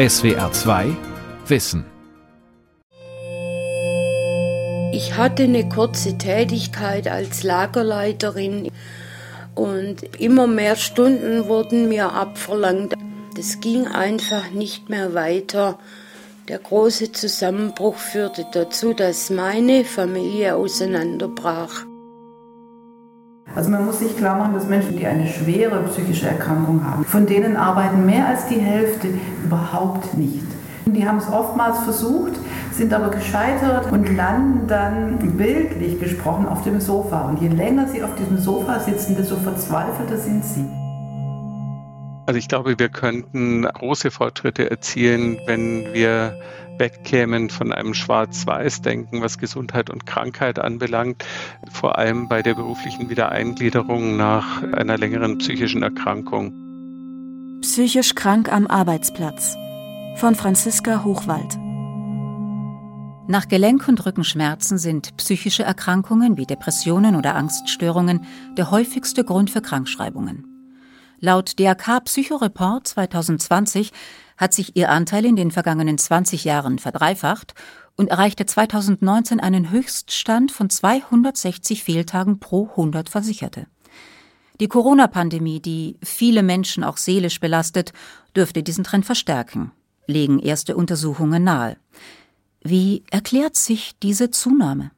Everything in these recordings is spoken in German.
SWR 2 Wissen. Ich hatte eine kurze Tätigkeit als Lagerleiterin und immer mehr Stunden wurden mir abverlangt. Das ging einfach nicht mehr weiter. Der große Zusammenbruch führte dazu, dass meine Familie auseinanderbrach. Also man muss sich klar machen, dass Menschen, die eine schwere psychische Erkrankung haben, von denen arbeiten mehr als die Hälfte überhaupt nicht. Die haben es oftmals versucht, sind aber gescheitert und landen dann bildlich gesprochen auf dem Sofa. Und je länger sie auf diesem Sofa sitzen, desto verzweifelter sind sie. Also ich glaube, wir könnten große Fortschritte erzielen, wenn wir wegkämen von einem Schwarz-Weiß-Denken, was Gesundheit und Krankheit anbelangt, vor allem bei der beruflichen Wiedereingliederung nach einer längeren psychischen Erkrankung. Psychisch krank am Arbeitsplatz von Franziska Hochwald. Nach Gelenk- und Rückenschmerzen sind psychische Erkrankungen wie Depressionen oder Angststörungen der häufigste Grund für Krankschreibungen. Laut DRK Psychoreport 2020 hat sich ihr Anteil in den vergangenen 20 Jahren verdreifacht und erreichte 2019 einen Höchststand von 260 Fehltagen pro 100 Versicherte. Die Corona-Pandemie, die viele Menschen auch seelisch belastet, dürfte diesen Trend verstärken, legen erste Untersuchungen nahe. Wie erklärt sich diese Zunahme?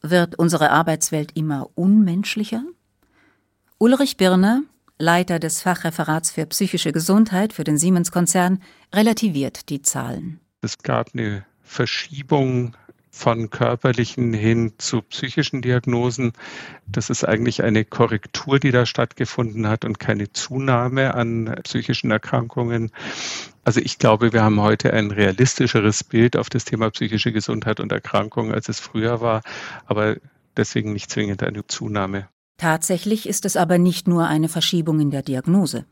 Wird unsere Arbeitswelt immer unmenschlicher? Ulrich Birner, Leiter des Fachreferats für psychische Gesundheit für den Siemens-Konzern, relativiert die Zahlen. Es gab eine Verschiebung von körperlichen hin zu psychischen Diagnosen. Das ist eigentlich eine Korrektur, die da stattgefunden hat und keine Zunahme an psychischen Erkrankungen. Also ich glaube, wir haben heute ein realistischeres Bild auf das Thema psychische Gesundheit und Erkrankungen, als es früher war, aber deswegen nicht zwingend eine Zunahme. Tatsächlich ist es aber nicht nur eine Verschiebung in der Diagnose.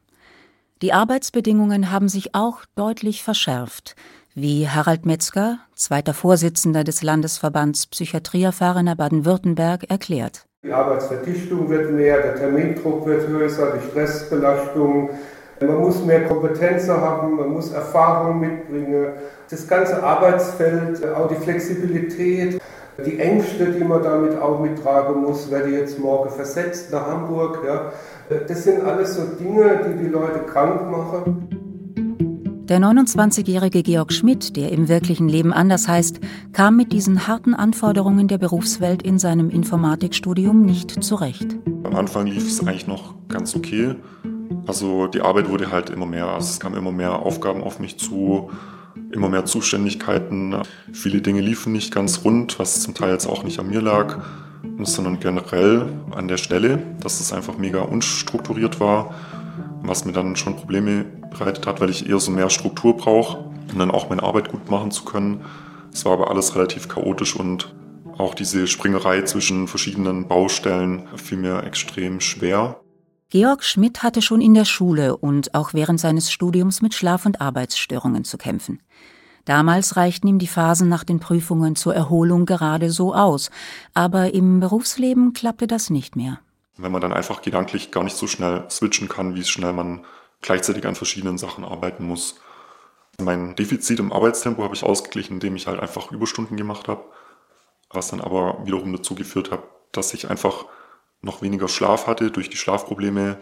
Die Arbeitsbedingungen haben sich auch deutlich verschärft, wie Harald Metzger, zweiter Vorsitzender des Landesverbands Psychiatrieerfahrener Baden-Württemberg, erklärt. Die Arbeitsverdichtung wird mehr, der Termindruck wird höher, die Stressbelastung. Man muss mehr Kompetenzen haben, man muss Erfahrung mitbringen. Das ganze Arbeitsfeld, auch die Flexibilität, die Ängste, die man damit auch mittragen muss, werde jetzt morgen versetzt nach Hamburg. Ja. Das sind alles so Dinge, die die Leute krank machen. Der 29-jährige Georg Schmidt, der im wirklichen Leben anders heißt, kam mit diesen harten Anforderungen der Berufswelt in seinem Informatikstudium nicht zurecht. Am Anfang lief es eigentlich noch ganz okay. Also die Arbeit wurde halt immer mehr. Also es kamen immer mehr Aufgaben auf mich zu immer mehr Zuständigkeiten. Viele Dinge liefen nicht ganz rund, was zum Teil jetzt auch nicht an mir lag, sondern generell an der Stelle, dass es einfach mega unstrukturiert war, was mir dann schon Probleme bereitet hat, weil ich eher so mehr Struktur brauche, um dann auch meine Arbeit gut machen zu können. Es war aber alles relativ chaotisch und auch diese Springerei zwischen verschiedenen Baustellen fiel mir extrem schwer. Georg Schmidt hatte schon in der Schule und auch während seines Studiums mit Schlaf- und Arbeitsstörungen zu kämpfen. Damals reichten ihm die Phasen nach den Prüfungen zur Erholung gerade so aus, aber im Berufsleben klappte das nicht mehr. Wenn man dann einfach gedanklich gar nicht so schnell switchen kann, wie schnell man gleichzeitig an verschiedenen Sachen arbeiten muss. Mein Defizit im Arbeitstempo habe ich ausgeglichen, indem ich halt einfach Überstunden gemacht habe, was dann aber wiederum dazu geführt hat, dass ich einfach noch weniger Schlaf hatte durch die Schlafprobleme.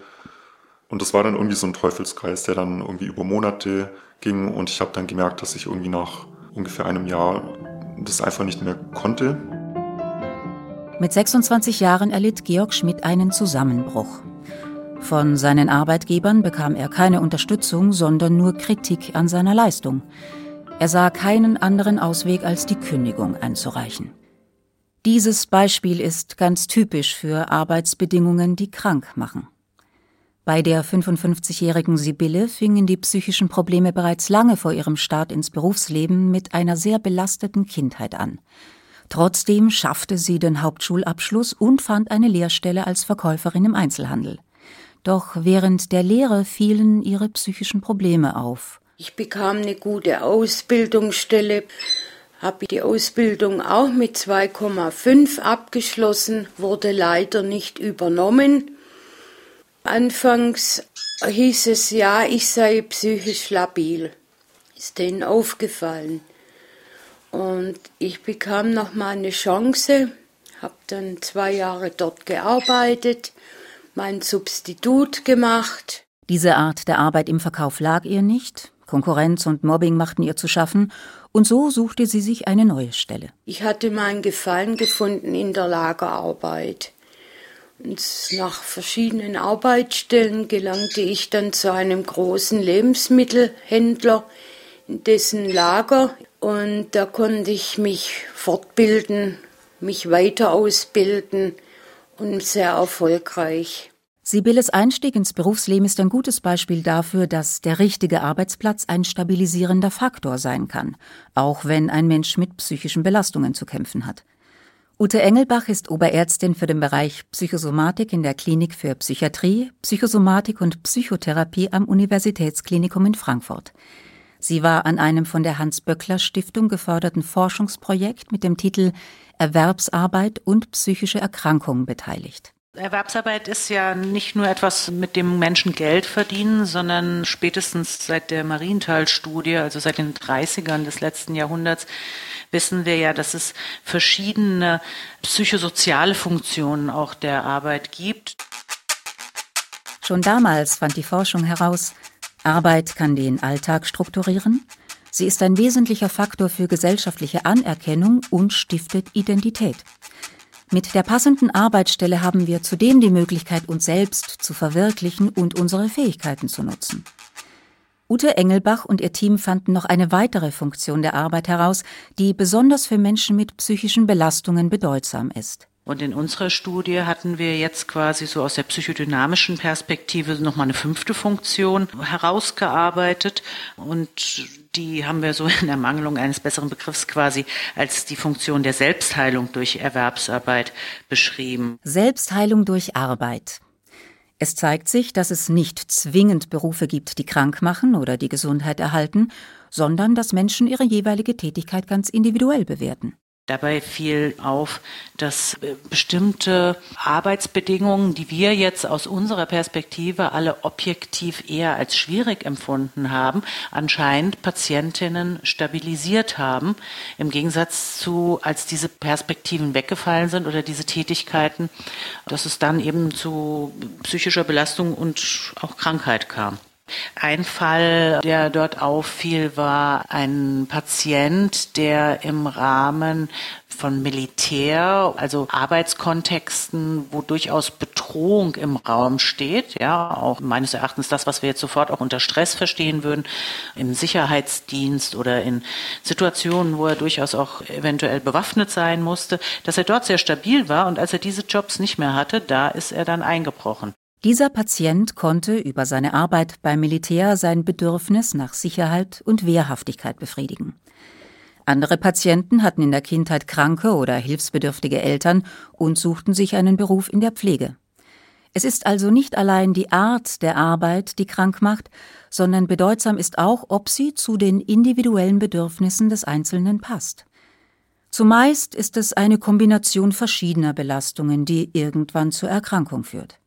Und das war dann irgendwie so ein Teufelskreis, der dann irgendwie über Monate ging. Und ich habe dann gemerkt, dass ich irgendwie nach ungefähr einem Jahr das einfach nicht mehr konnte. Mit 26 Jahren erlitt Georg Schmidt einen Zusammenbruch. Von seinen Arbeitgebern bekam er keine Unterstützung, sondern nur Kritik an seiner Leistung. Er sah keinen anderen Ausweg, als die Kündigung einzureichen. Dieses Beispiel ist ganz typisch für Arbeitsbedingungen, die krank machen. Bei der 55-jährigen Sibylle fingen die psychischen Probleme bereits lange vor ihrem Start ins Berufsleben mit einer sehr belasteten Kindheit an. Trotzdem schaffte sie den Hauptschulabschluss und fand eine Lehrstelle als Verkäuferin im Einzelhandel. Doch während der Lehre fielen ihre psychischen Probleme auf. Ich bekam eine gute Ausbildungsstelle, habe die Ausbildung auch mit 2,5 abgeschlossen, wurde leider nicht übernommen. Anfangs hieß es ja, ich sei psychisch labil. ist denen aufgefallen. Und ich bekam noch mal eine Chance, habe dann zwei Jahre dort gearbeitet, mein Substitut gemacht. Diese Art der Arbeit im Verkauf lag ihr nicht. Konkurrenz und Mobbing machten ihr zu schaffen, und so suchte sie sich eine neue Stelle. Ich hatte meinen Gefallen gefunden in der Lagerarbeit. Und nach verschiedenen Arbeitsstellen gelangte ich dann zu einem großen Lebensmittelhändler, in dessen Lager, und da konnte ich mich fortbilden, mich weiter ausbilden und sehr erfolgreich. Sibylles Einstieg ins Berufsleben ist ein gutes Beispiel dafür, dass der richtige Arbeitsplatz ein stabilisierender Faktor sein kann, auch wenn ein Mensch mit psychischen Belastungen zu kämpfen hat. Ute Engelbach ist Oberärztin für den Bereich Psychosomatik in der Klinik für Psychiatrie, Psychosomatik und Psychotherapie am Universitätsklinikum in Frankfurt. Sie war an einem von der Hans-Böckler-Stiftung geförderten Forschungsprojekt mit dem Titel Erwerbsarbeit und psychische Erkrankungen beteiligt. Erwerbsarbeit ist ja nicht nur etwas, mit dem Menschen Geld verdienen, sondern spätestens seit der Marienthal-Studie, also seit den 30ern des letzten Jahrhunderts, wissen wir ja, dass es verschiedene psychosoziale Funktionen auch der Arbeit gibt. Schon damals fand die Forschung heraus, Arbeit kann den Alltag strukturieren, sie ist ein wesentlicher Faktor für gesellschaftliche Anerkennung und stiftet Identität. Mit der passenden Arbeitsstelle haben wir zudem die Möglichkeit, uns selbst zu verwirklichen und unsere Fähigkeiten zu nutzen. Ute Engelbach und ihr Team fanden noch eine weitere Funktion der Arbeit heraus, die besonders für Menschen mit psychischen Belastungen bedeutsam ist. Und in unserer Studie hatten wir jetzt quasi so aus der psychodynamischen Perspektive nochmal eine fünfte Funktion herausgearbeitet. Und die haben wir so in Ermangelung eines besseren Begriffs quasi als die Funktion der Selbstheilung durch Erwerbsarbeit beschrieben. Selbstheilung durch Arbeit. Es zeigt sich, dass es nicht zwingend Berufe gibt, die krank machen oder die Gesundheit erhalten, sondern dass Menschen ihre jeweilige Tätigkeit ganz individuell bewerten. Dabei fiel auf, dass äh, bestimmte Arbeitsbedingungen, die wir jetzt aus unserer Perspektive alle objektiv eher als schwierig empfunden haben, anscheinend Patientinnen stabilisiert haben, im Gegensatz zu, als diese Perspektiven weggefallen sind oder diese Tätigkeiten, dass es dann eben zu psychischer Belastung und auch Krankheit kam. Ein Fall, der dort auffiel, war ein Patient, der im Rahmen von Militär, also Arbeitskontexten, wo durchaus Bedrohung im Raum steht, ja, auch meines Erachtens das, was wir jetzt sofort auch unter Stress verstehen würden, im Sicherheitsdienst oder in Situationen, wo er durchaus auch eventuell bewaffnet sein musste, dass er dort sehr stabil war und als er diese Jobs nicht mehr hatte, da ist er dann eingebrochen. Dieser Patient konnte über seine Arbeit beim Militär sein Bedürfnis nach Sicherheit und Wehrhaftigkeit befriedigen. Andere Patienten hatten in der Kindheit kranke oder hilfsbedürftige Eltern und suchten sich einen Beruf in der Pflege. Es ist also nicht allein die Art der Arbeit, die krank macht, sondern bedeutsam ist auch, ob sie zu den individuellen Bedürfnissen des Einzelnen passt. Zumeist ist es eine Kombination verschiedener Belastungen, die irgendwann zur Erkrankung führt.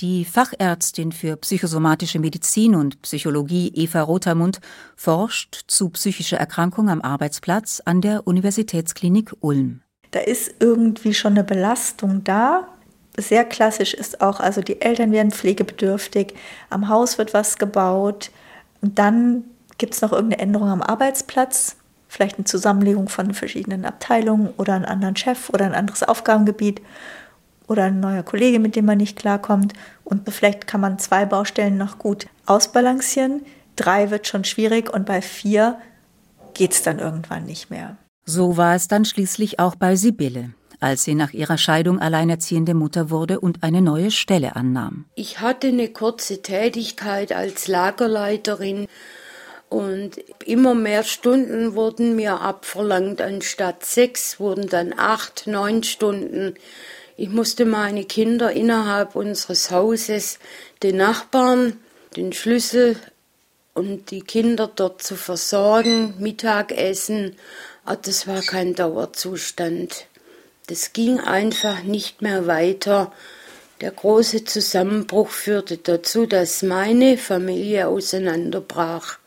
Die Fachärztin für psychosomatische Medizin und Psychologie Eva Rotermund forscht zu psychischer Erkrankung am Arbeitsplatz an der Universitätsklinik Ulm. Da ist irgendwie schon eine Belastung da. Sehr klassisch ist auch, also die Eltern werden pflegebedürftig, am Haus wird was gebaut und dann gibt es noch irgendeine Änderung am Arbeitsplatz, vielleicht eine Zusammenlegung von verschiedenen Abteilungen oder einen anderen Chef oder ein anderes Aufgabengebiet oder ein neuer Kollege, mit dem man nicht klarkommt. Und vielleicht kann man zwei Baustellen noch gut ausbalancieren. Drei wird schon schwierig und bei vier geht es dann irgendwann nicht mehr. So war es dann schließlich auch bei Sibylle, als sie nach ihrer Scheidung alleinerziehende Mutter wurde und eine neue Stelle annahm. Ich hatte eine kurze Tätigkeit als Lagerleiterin und immer mehr Stunden wurden mir abverlangt. Anstatt sechs wurden dann acht, neun Stunden. Ich musste meine Kinder innerhalb unseres Hauses, den Nachbarn, den Schlüssel und die Kinder dort zu versorgen, Mittagessen. Aber ah, das war kein Dauerzustand. Das ging einfach nicht mehr weiter. Der große Zusammenbruch führte dazu, dass meine Familie auseinanderbrach.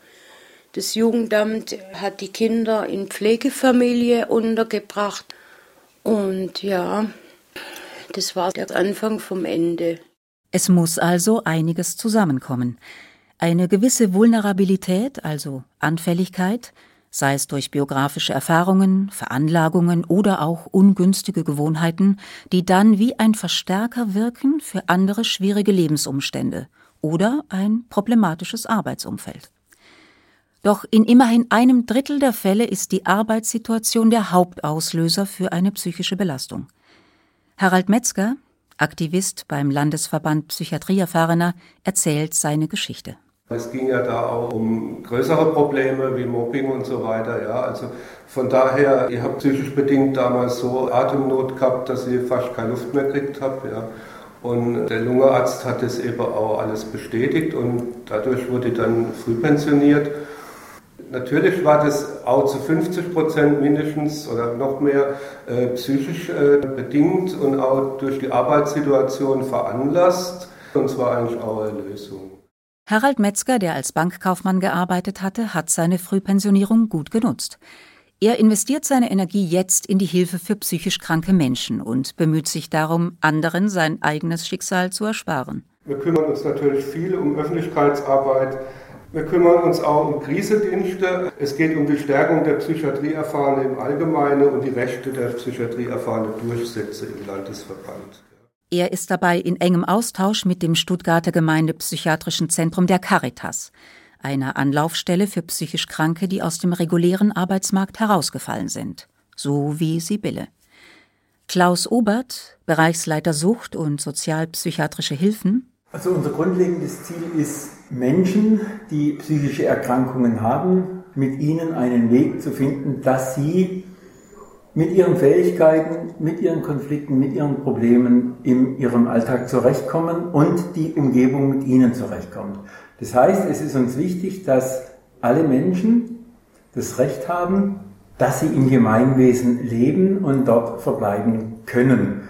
Das Jugendamt hat die Kinder in Pflegefamilie untergebracht. Und ja, das war der Anfang vom Ende. Es muss also einiges zusammenkommen. Eine gewisse Vulnerabilität, also Anfälligkeit, sei es durch biografische Erfahrungen, Veranlagungen oder auch ungünstige Gewohnheiten, die dann wie ein Verstärker wirken für andere schwierige Lebensumstände oder ein problematisches Arbeitsumfeld. Doch in immerhin einem Drittel der Fälle ist die Arbeitssituation der Hauptauslöser für eine psychische Belastung. Harald Metzger, Aktivist beim Landesverband Psychiatrieerfahrener, erzählt seine Geschichte. Es ging ja da auch um größere Probleme wie Mobbing und so weiter. Ja, also von daher, ich habe psychisch bedingt damals so Atemnot gehabt, dass ich fast keine Luft mehr gekriegt habe. Ja. Und der Lungenarzt hat das eben auch alles bestätigt und dadurch wurde ich dann früh pensioniert. Natürlich war das auch zu 50 Prozent mindestens oder noch mehr äh, psychisch äh, bedingt und auch durch die Arbeitssituation veranlasst. Und zwar eigentlich auch eine Lösung. Harald Metzger, der als Bankkaufmann gearbeitet hatte, hat seine Frühpensionierung gut genutzt. Er investiert seine Energie jetzt in die Hilfe für psychisch kranke Menschen und bemüht sich darum, anderen sein eigenes Schicksal zu ersparen. Wir kümmern uns natürlich viel um Öffentlichkeitsarbeit. Wir kümmern uns auch um Krisedienste. Es geht um die Stärkung der Psychiatrieerfahrenen im Allgemeinen und die Rechte der Psychiatrieerfahrenen durchsetze im Landesverband. Er ist dabei in engem Austausch mit dem Stuttgarter Gemeindepsychiatrischen Zentrum der Caritas, einer Anlaufstelle für psychisch Kranke, die aus dem regulären Arbeitsmarkt herausgefallen sind, so wie Sibylle. Klaus Obert, Bereichsleiter Sucht und sozialpsychiatrische Hilfen. Also unser grundlegendes Ziel ist, Menschen, die psychische Erkrankungen haben, mit ihnen einen Weg zu finden, dass sie mit ihren Fähigkeiten, mit ihren Konflikten, mit ihren Problemen in ihrem Alltag zurechtkommen und die Umgebung mit ihnen zurechtkommt. Das heißt, es ist uns wichtig, dass alle Menschen das Recht haben, dass sie im Gemeinwesen leben und dort verbleiben können.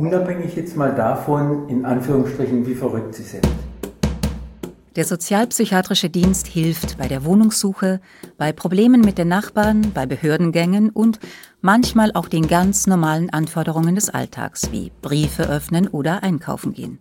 Unabhängig jetzt mal davon, in Anführungsstrichen, wie verrückt sie sind. Der sozialpsychiatrische Dienst hilft bei der Wohnungssuche, bei Problemen mit den Nachbarn, bei Behördengängen und manchmal auch den ganz normalen Anforderungen des Alltags wie Briefe öffnen oder einkaufen gehen.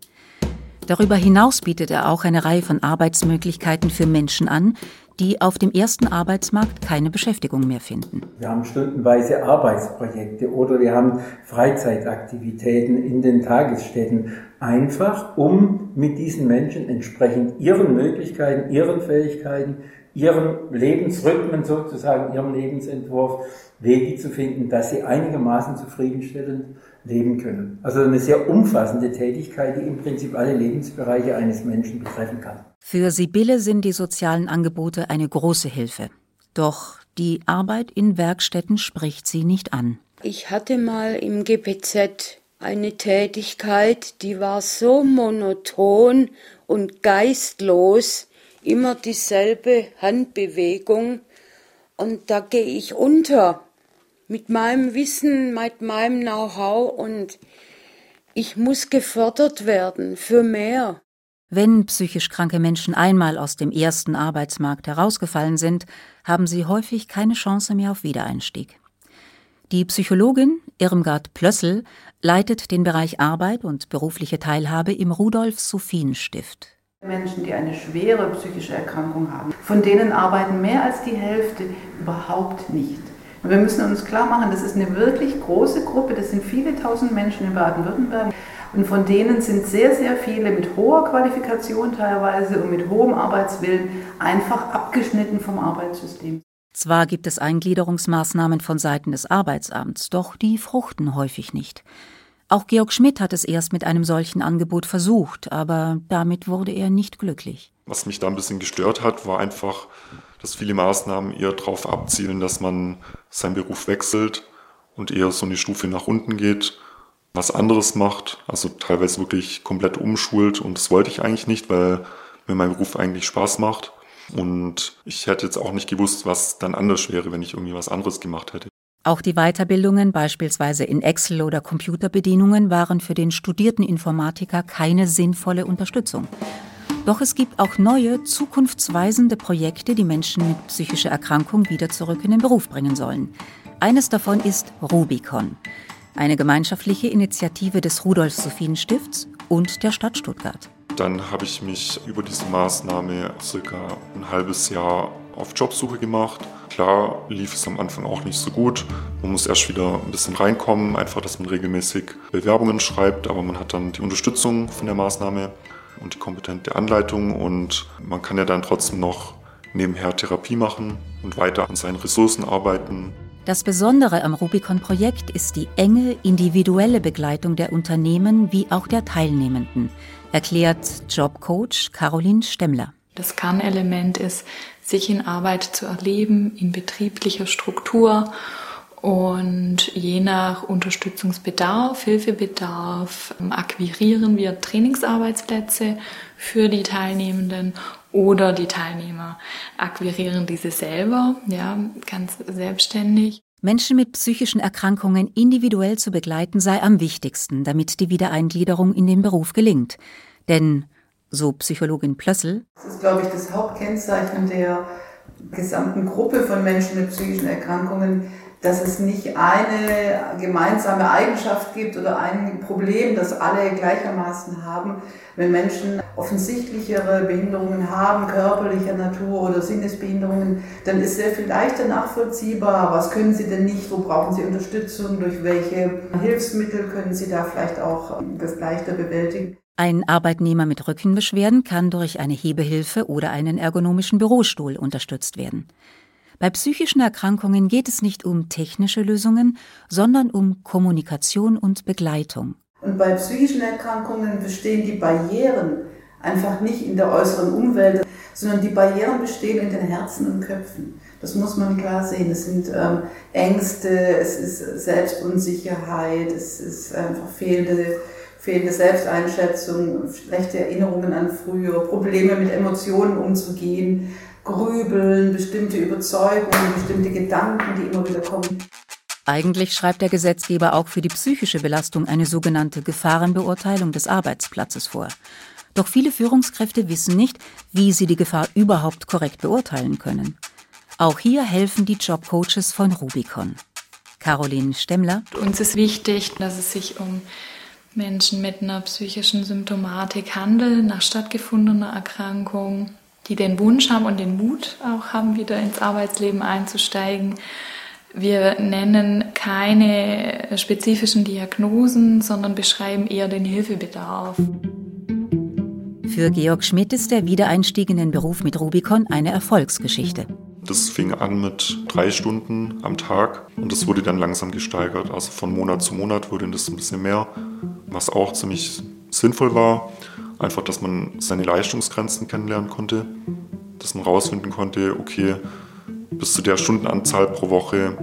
Darüber hinaus bietet er auch eine Reihe von Arbeitsmöglichkeiten für Menschen an, die auf dem ersten Arbeitsmarkt keine Beschäftigung mehr finden. Wir haben stundenweise Arbeitsprojekte oder wir haben Freizeitaktivitäten in den Tagesstätten, einfach um mit diesen Menschen entsprechend ihren Möglichkeiten, ihren Fähigkeiten, ihren Lebensrhythmen sozusagen, ihrem Lebensentwurf Wege zu finden, dass sie einigermaßen zufriedenstellend leben können. Also eine sehr umfassende Tätigkeit, die im Prinzip alle Lebensbereiche eines Menschen betreffen kann. Für Sibylle sind die sozialen Angebote eine große Hilfe. Doch die Arbeit in Werkstätten spricht sie nicht an. Ich hatte mal im GPZ eine Tätigkeit, die war so monoton und geistlos, immer dieselbe Handbewegung, und da gehe ich unter mit meinem Wissen, mit meinem Know-how und ich muss gefördert werden für mehr. Wenn psychisch kranke Menschen einmal aus dem ersten Arbeitsmarkt herausgefallen sind, haben sie häufig keine Chance mehr auf Wiedereinstieg. Die Psychologin Irmgard Plössl leitet den Bereich Arbeit und berufliche Teilhabe im Rudolf-Sophien-Stift. Menschen, die eine schwere psychische Erkrankung haben, von denen arbeiten mehr als die Hälfte überhaupt nicht. Und wir müssen uns klar machen, das ist eine wirklich große Gruppe, das sind viele tausend Menschen in Baden-Württemberg. Und von denen sind sehr, sehr viele mit hoher Qualifikation teilweise und mit hohem Arbeitswillen einfach abgeschnitten vom Arbeitssystem. Zwar gibt es Eingliederungsmaßnahmen von Seiten des Arbeitsamts, doch die fruchten häufig nicht. Auch Georg Schmidt hat es erst mit einem solchen Angebot versucht, aber damit wurde er nicht glücklich. Was mich da ein bisschen gestört hat, war einfach, dass viele Maßnahmen eher darauf abzielen, dass man seinen Beruf wechselt und eher so eine Stufe nach unten geht, was anderes macht, also teilweise wirklich komplett umschult und das wollte ich eigentlich nicht, weil mir mein Beruf eigentlich Spaß macht. Und ich hätte jetzt auch nicht gewusst, was dann anders wäre, wenn ich irgendwie was anderes gemacht hätte. Auch die Weiterbildungen, beispielsweise in Excel oder Computerbedienungen, waren für den studierten Informatiker keine sinnvolle Unterstützung. Doch es gibt auch neue, zukunftsweisende Projekte, die Menschen mit psychischer Erkrankung wieder zurück in den Beruf bringen sollen. Eines davon ist Rubicon, eine gemeinschaftliche Initiative des Rudolf-Sophien-Stifts und der Stadt Stuttgart. Dann habe ich mich über diese Maßnahme circa ein halbes Jahr auf Jobsuche gemacht. Klar lief es am Anfang auch nicht so gut. Man muss erst wieder ein bisschen reinkommen, einfach, dass man regelmäßig Bewerbungen schreibt, aber man hat dann die Unterstützung von der Maßnahme und die kompetente Anleitung und man kann ja dann trotzdem noch nebenher Therapie machen und weiter an seinen Ressourcen arbeiten. Das Besondere am Rubicon-Projekt ist die enge individuelle Begleitung der Unternehmen wie auch der Teilnehmenden, erklärt Jobcoach Caroline Stemmler. Das Kernelement ist, sich in Arbeit zu erleben, in betrieblicher Struktur und je nach Unterstützungsbedarf, Hilfebedarf akquirieren wir Trainingsarbeitsplätze für die Teilnehmenden oder die Teilnehmer akquirieren diese selber, ja, ganz selbstständig. Menschen mit psychischen Erkrankungen individuell zu begleiten sei am wichtigsten, damit die Wiedereingliederung in den Beruf gelingt. Denn, so Psychologin Plössel, das ist, glaube ich, das Hauptkennzeichen der gesamten Gruppe von Menschen mit psychischen Erkrankungen, dass es nicht eine gemeinsame Eigenschaft gibt oder ein Problem, das alle gleichermaßen haben. Wenn Menschen offensichtlichere Behinderungen haben, körperlicher Natur oder Sinnesbehinderungen, dann ist sehr viel leichter nachvollziehbar, was können sie denn nicht, wo brauchen sie Unterstützung, durch welche Hilfsmittel können sie da vielleicht auch das leichter bewältigen. Ein Arbeitnehmer mit Rückenbeschwerden kann durch eine Hebehilfe oder einen ergonomischen Bürostuhl unterstützt werden. Bei psychischen Erkrankungen geht es nicht um technische Lösungen, sondern um Kommunikation und Begleitung. Und bei psychischen Erkrankungen bestehen die Barrieren einfach nicht in der äußeren Umwelt, sondern die Barrieren bestehen in den Herzen und Köpfen. Das muss man klar sehen. Es sind ähm, Ängste, es ist Selbstunsicherheit, es ist einfach fehlende, fehlende Selbsteinschätzung, schlechte Erinnerungen an früher, Probleme mit Emotionen umzugehen, Grübeln, bestimmte Überzeugungen, bestimmte Gedanken, die immer wieder kommen. Eigentlich schreibt der Gesetzgeber auch für die psychische Belastung eine sogenannte Gefahrenbeurteilung des Arbeitsplatzes vor. Doch viele Führungskräfte wissen nicht, wie sie die Gefahr überhaupt korrekt beurteilen können. Auch hier helfen die Jobcoaches von Rubicon. Caroline Stemmler. Uns ist wichtig, dass es sich um Menschen mit einer psychischen Symptomatik handelt, nach stattgefundener Erkrankung, die den Wunsch haben und den Mut auch haben, wieder ins Arbeitsleben einzusteigen. Wir nennen keine spezifischen Diagnosen, sondern beschreiben eher den Hilfebedarf. Für Georg Schmidt ist der Wiedereinstieg in den Beruf mit Rubicon eine Erfolgsgeschichte. Das fing an mit drei Stunden am Tag und das wurde dann langsam gesteigert. Also von Monat zu Monat wurde das ein bisschen mehr, was auch ziemlich sinnvoll war. Einfach, dass man seine Leistungsgrenzen kennenlernen konnte, dass man rausfinden konnte, okay, bis zu der Stundenanzahl pro Woche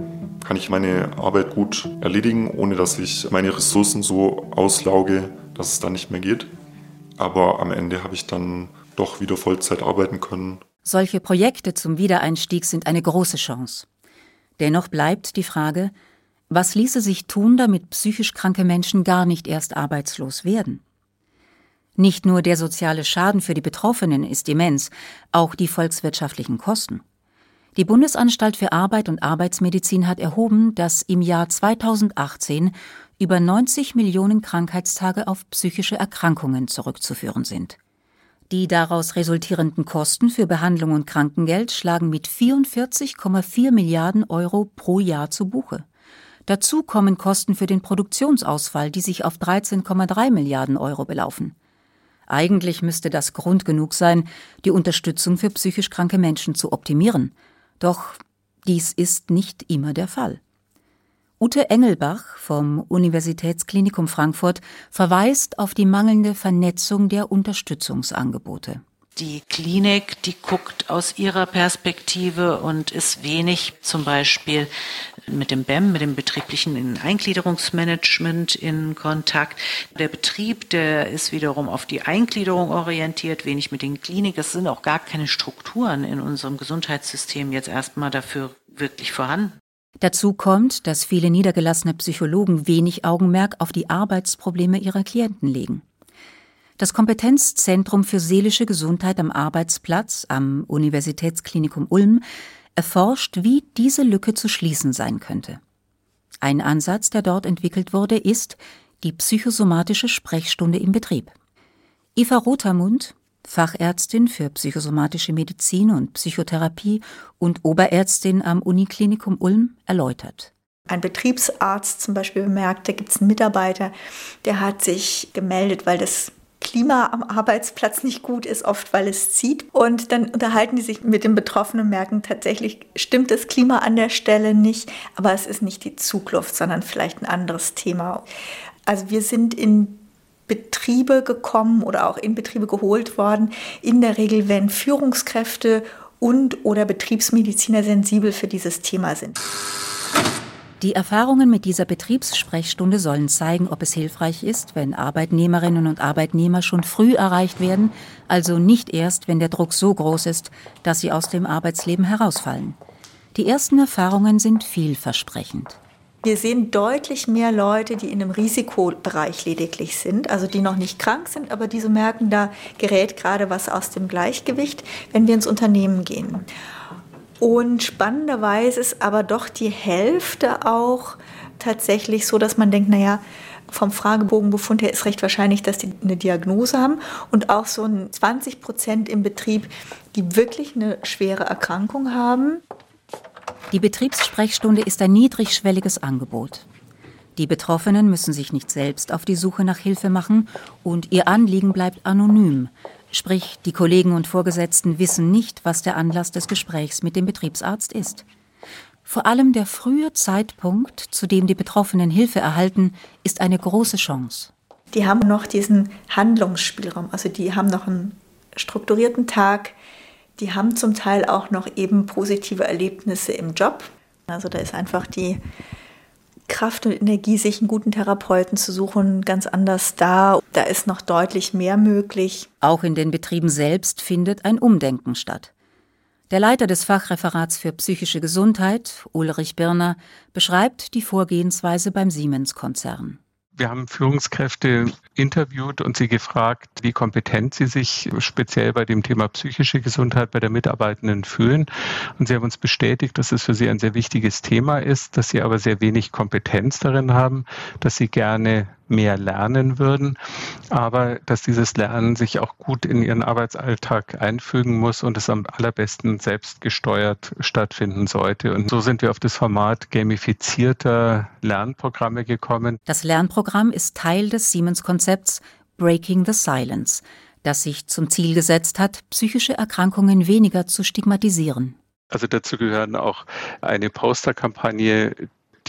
kann ich meine Arbeit gut erledigen, ohne dass ich meine Ressourcen so auslauge, dass es dann nicht mehr geht. Aber am Ende habe ich dann doch wieder Vollzeit arbeiten können. Solche Projekte zum Wiedereinstieg sind eine große Chance. Dennoch bleibt die Frage, was ließe sich tun, damit psychisch kranke Menschen gar nicht erst arbeitslos werden? Nicht nur der soziale Schaden für die Betroffenen ist immens, auch die volkswirtschaftlichen Kosten. Die Bundesanstalt für Arbeit und Arbeitsmedizin hat erhoben, dass im Jahr 2018 über 90 Millionen Krankheitstage auf psychische Erkrankungen zurückzuführen sind. Die daraus resultierenden Kosten für Behandlung und Krankengeld schlagen mit 44,4 Milliarden Euro pro Jahr zu Buche. Dazu kommen Kosten für den Produktionsausfall, die sich auf 13,3 Milliarden Euro belaufen. Eigentlich müsste das Grund genug sein, die Unterstützung für psychisch kranke Menschen zu optimieren. Doch dies ist nicht immer der Fall. Ute Engelbach vom Universitätsklinikum Frankfurt verweist auf die mangelnde Vernetzung der Unterstützungsangebote die Klinik, die guckt aus ihrer Perspektive und ist wenig zum Beispiel mit dem BEM, mit dem betrieblichen Eingliederungsmanagement in Kontakt. Der Betrieb, der ist wiederum auf die Eingliederung orientiert, wenig mit den Kliniken. Es sind auch gar keine Strukturen in unserem Gesundheitssystem jetzt erstmal dafür wirklich vorhanden. Dazu kommt, dass viele niedergelassene Psychologen wenig Augenmerk auf die Arbeitsprobleme ihrer Klienten legen. Das Kompetenzzentrum für seelische Gesundheit am Arbeitsplatz am Universitätsklinikum Ulm erforscht, wie diese Lücke zu schließen sein könnte. Ein Ansatz, der dort entwickelt wurde, ist die psychosomatische Sprechstunde im Betrieb. Eva Rotermund, Fachärztin für psychosomatische Medizin und Psychotherapie und Oberärztin am Uniklinikum Ulm, erläutert. Ein Betriebsarzt zum Beispiel bemerkt, da gibt es einen Mitarbeiter, der hat sich gemeldet, weil das Klima am Arbeitsplatz nicht gut ist, oft weil es zieht. Und dann unterhalten die sich mit dem Betroffenen und merken, tatsächlich stimmt das Klima an der Stelle nicht, aber es ist nicht die Zugluft, sondern vielleicht ein anderes Thema. Also wir sind in Betriebe gekommen oder auch in Betriebe geholt worden, in der Regel, wenn Führungskräfte und oder Betriebsmediziner sensibel für dieses Thema sind. Die Erfahrungen mit dieser Betriebssprechstunde sollen zeigen, ob es hilfreich ist, wenn Arbeitnehmerinnen und Arbeitnehmer schon früh erreicht werden, also nicht erst, wenn der Druck so groß ist, dass sie aus dem Arbeitsleben herausfallen. Die ersten Erfahrungen sind vielversprechend. Wir sehen deutlich mehr Leute, die in einem Risikobereich lediglich sind, also die noch nicht krank sind, aber die so merken, da gerät gerade was aus dem Gleichgewicht, wenn wir ins Unternehmen gehen. Und spannenderweise ist aber doch die Hälfte auch tatsächlich so, dass man denkt, naja, vom Fragebogenbefund her ist recht wahrscheinlich, dass die eine Diagnose haben und auch so 20 Prozent im Betrieb, die wirklich eine schwere Erkrankung haben. Die Betriebssprechstunde ist ein niedrigschwelliges Angebot. Die Betroffenen müssen sich nicht selbst auf die Suche nach Hilfe machen und ihr Anliegen bleibt anonym, Sprich, die Kollegen und Vorgesetzten wissen nicht, was der Anlass des Gesprächs mit dem Betriebsarzt ist. Vor allem der frühe Zeitpunkt, zu dem die Betroffenen Hilfe erhalten, ist eine große Chance. Die haben noch diesen Handlungsspielraum, also die haben noch einen strukturierten Tag, die haben zum Teil auch noch eben positive Erlebnisse im Job. Also da ist einfach die Kraft und Energie, sich einen guten Therapeuten zu suchen, ganz anders da. Da ist noch deutlich mehr möglich. Auch in den Betrieben selbst findet ein Umdenken statt. Der Leiter des Fachreferats für psychische Gesundheit, Ulrich Birner, beschreibt die Vorgehensweise beim Siemens-Konzern. Wir haben Führungskräfte interviewt und sie gefragt, wie kompetent sie sich speziell bei dem Thema psychische Gesundheit bei der Mitarbeitenden fühlen. Und sie haben uns bestätigt, dass es für sie ein sehr wichtiges Thema ist, dass sie aber sehr wenig Kompetenz darin haben, dass sie gerne mehr lernen würden, aber dass dieses Lernen sich auch gut in ihren Arbeitsalltag einfügen muss und es am allerbesten selbst gesteuert stattfinden sollte. Und so sind wir auf das Format gamifizierter Lernprogramme gekommen. Das Lernprogramm ist Teil des Siemens-Konzepts Breaking the Silence, das sich zum Ziel gesetzt hat, psychische Erkrankungen weniger zu stigmatisieren. Also dazu gehören auch eine Posterkampagne,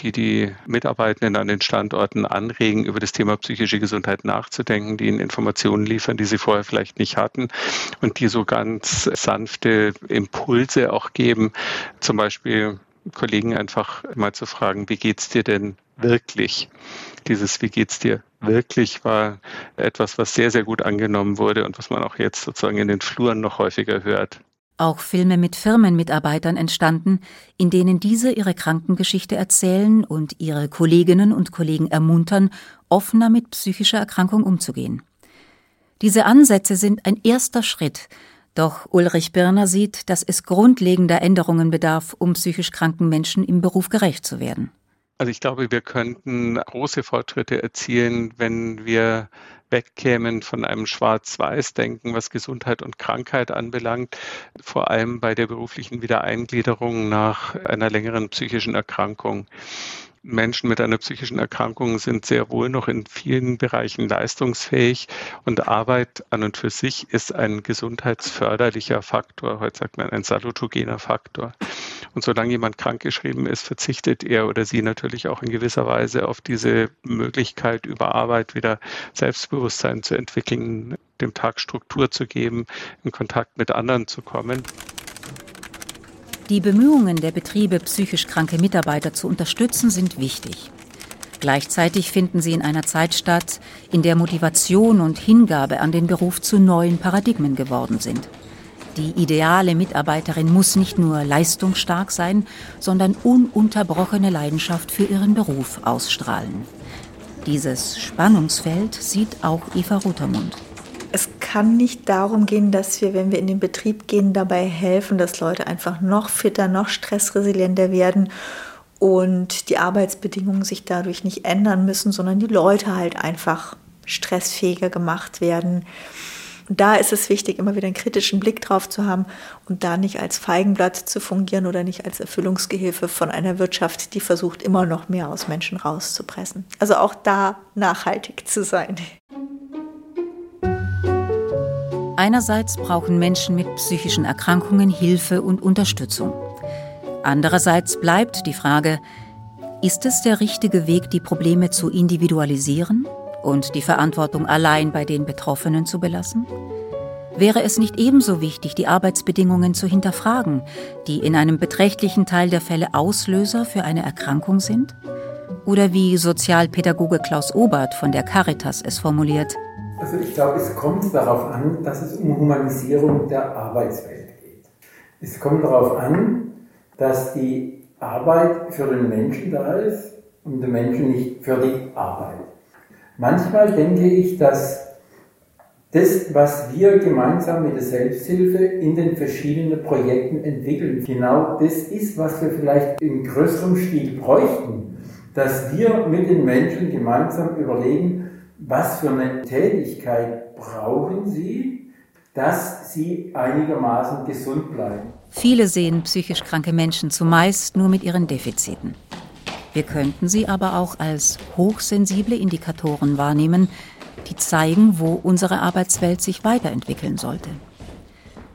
die die Mitarbeitenden an den Standorten anregen, über das Thema psychische Gesundheit nachzudenken, die ihnen Informationen liefern, die sie vorher vielleicht nicht hatten und die so ganz sanfte Impulse auch geben. Zum Beispiel Kollegen einfach mal zu fragen, wie geht's dir denn wirklich? Dieses Wie geht's dir wirklich war etwas, was sehr, sehr gut angenommen wurde und was man auch jetzt sozusagen in den Fluren noch häufiger hört. Auch Filme mit Firmenmitarbeitern entstanden, in denen diese ihre Krankengeschichte erzählen und ihre Kolleginnen und Kollegen ermuntern, offener mit psychischer Erkrankung umzugehen. Diese Ansätze sind ein erster Schritt, doch Ulrich Birner sieht, dass es grundlegender Änderungen bedarf, um psychisch kranken Menschen im Beruf gerecht zu werden. Also ich glaube, wir könnten große Fortschritte erzielen, wenn wir wegkämen von einem Schwarz-Weiß-Denken, was Gesundheit und Krankheit anbelangt, vor allem bei der beruflichen Wiedereingliederung nach einer längeren psychischen Erkrankung. Menschen mit einer psychischen Erkrankung sind sehr wohl noch in vielen Bereichen leistungsfähig und Arbeit an und für sich ist ein gesundheitsförderlicher Faktor. Heute sagt man ein salutogener Faktor. Und solange jemand krankgeschrieben ist, verzichtet er oder sie natürlich auch in gewisser Weise auf diese Möglichkeit, über Arbeit wieder Selbstbewusstsein zu entwickeln, dem Tag Struktur zu geben, in Kontakt mit anderen zu kommen. Die Bemühungen der Betriebe, psychisch kranke Mitarbeiter zu unterstützen, sind wichtig. Gleichzeitig finden sie in einer Zeit statt, in der Motivation und Hingabe an den Beruf zu neuen Paradigmen geworden sind. Die ideale Mitarbeiterin muss nicht nur leistungsstark sein, sondern ununterbrochene Leidenschaft für ihren Beruf ausstrahlen. Dieses Spannungsfeld sieht auch Eva Rothermund. Es kann nicht darum gehen, dass wir, wenn wir in den Betrieb gehen, dabei helfen, dass Leute einfach noch fitter, noch stressresilienter werden und die Arbeitsbedingungen sich dadurch nicht ändern müssen, sondern die Leute halt einfach stressfähiger gemacht werden. Und da ist es wichtig, immer wieder einen kritischen Blick drauf zu haben und da nicht als Feigenblatt zu fungieren oder nicht als Erfüllungsgehilfe von einer Wirtschaft, die versucht, immer noch mehr aus Menschen rauszupressen. Also auch da nachhaltig zu sein. Einerseits brauchen Menschen mit psychischen Erkrankungen Hilfe und Unterstützung. Andererseits bleibt die Frage, ist es der richtige Weg, die Probleme zu individualisieren und die Verantwortung allein bei den Betroffenen zu belassen? Wäre es nicht ebenso wichtig, die Arbeitsbedingungen zu hinterfragen, die in einem beträchtlichen Teil der Fälle Auslöser für eine Erkrankung sind? Oder wie Sozialpädagoge Klaus Obert von der Caritas es formuliert. Also ich glaube, es kommt darauf an, dass es um Humanisierung der Arbeitswelt geht. Es kommt darauf an, dass die Arbeit für den Menschen da ist und der Menschen nicht für die Arbeit. Manchmal denke ich, dass das, was wir gemeinsam mit der Selbsthilfe in den verschiedenen Projekten entwickeln, genau das ist, was wir vielleicht in größerem Stil bräuchten, dass wir mit den Menschen gemeinsam überlegen, was für eine Tätigkeit brauchen sie, dass sie einigermaßen gesund bleiben. Viele sehen psychisch kranke Menschen zumeist nur mit ihren Defiziten. Wir könnten sie aber auch als hochsensible Indikatoren wahrnehmen, die zeigen, wo unsere Arbeitswelt sich weiterentwickeln sollte.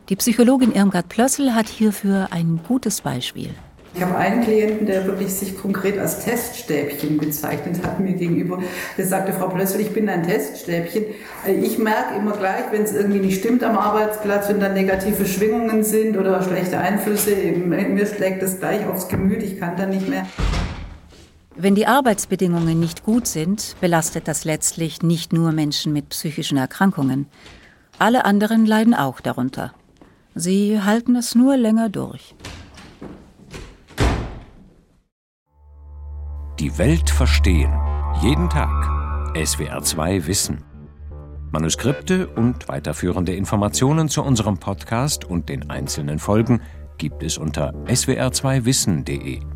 Die Psychologin Irmgard Plössl hat hierfür ein gutes Beispiel. Ich habe einen Klienten, der wirklich sich konkret als Teststäbchen bezeichnet hat mir gegenüber. Der sagte, Frau Plössl, ich bin ein Teststäbchen. Ich merke immer gleich, wenn es irgendwie nicht stimmt am Arbeitsplatz, wenn da negative Schwingungen sind oder schlechte Einflüsse, mir schlägt das gleich aufs Gemüt, ich kann da nicht mehr. Wenn die Arbeitsbedingungen nicht gut sind, belastet das letztlich nicht nur Menschen mit psychischen Erkrankungen. Alle anderen leiden auch darunter. Sie halten es nur länger durch. Die Welt verstehen. Jeden Tag. SWR2 Wissen. Manuskripte und weiterführende Informationen zu unserem Podcast und den einzelnen Folgen gibt es unter swr2wissen.de.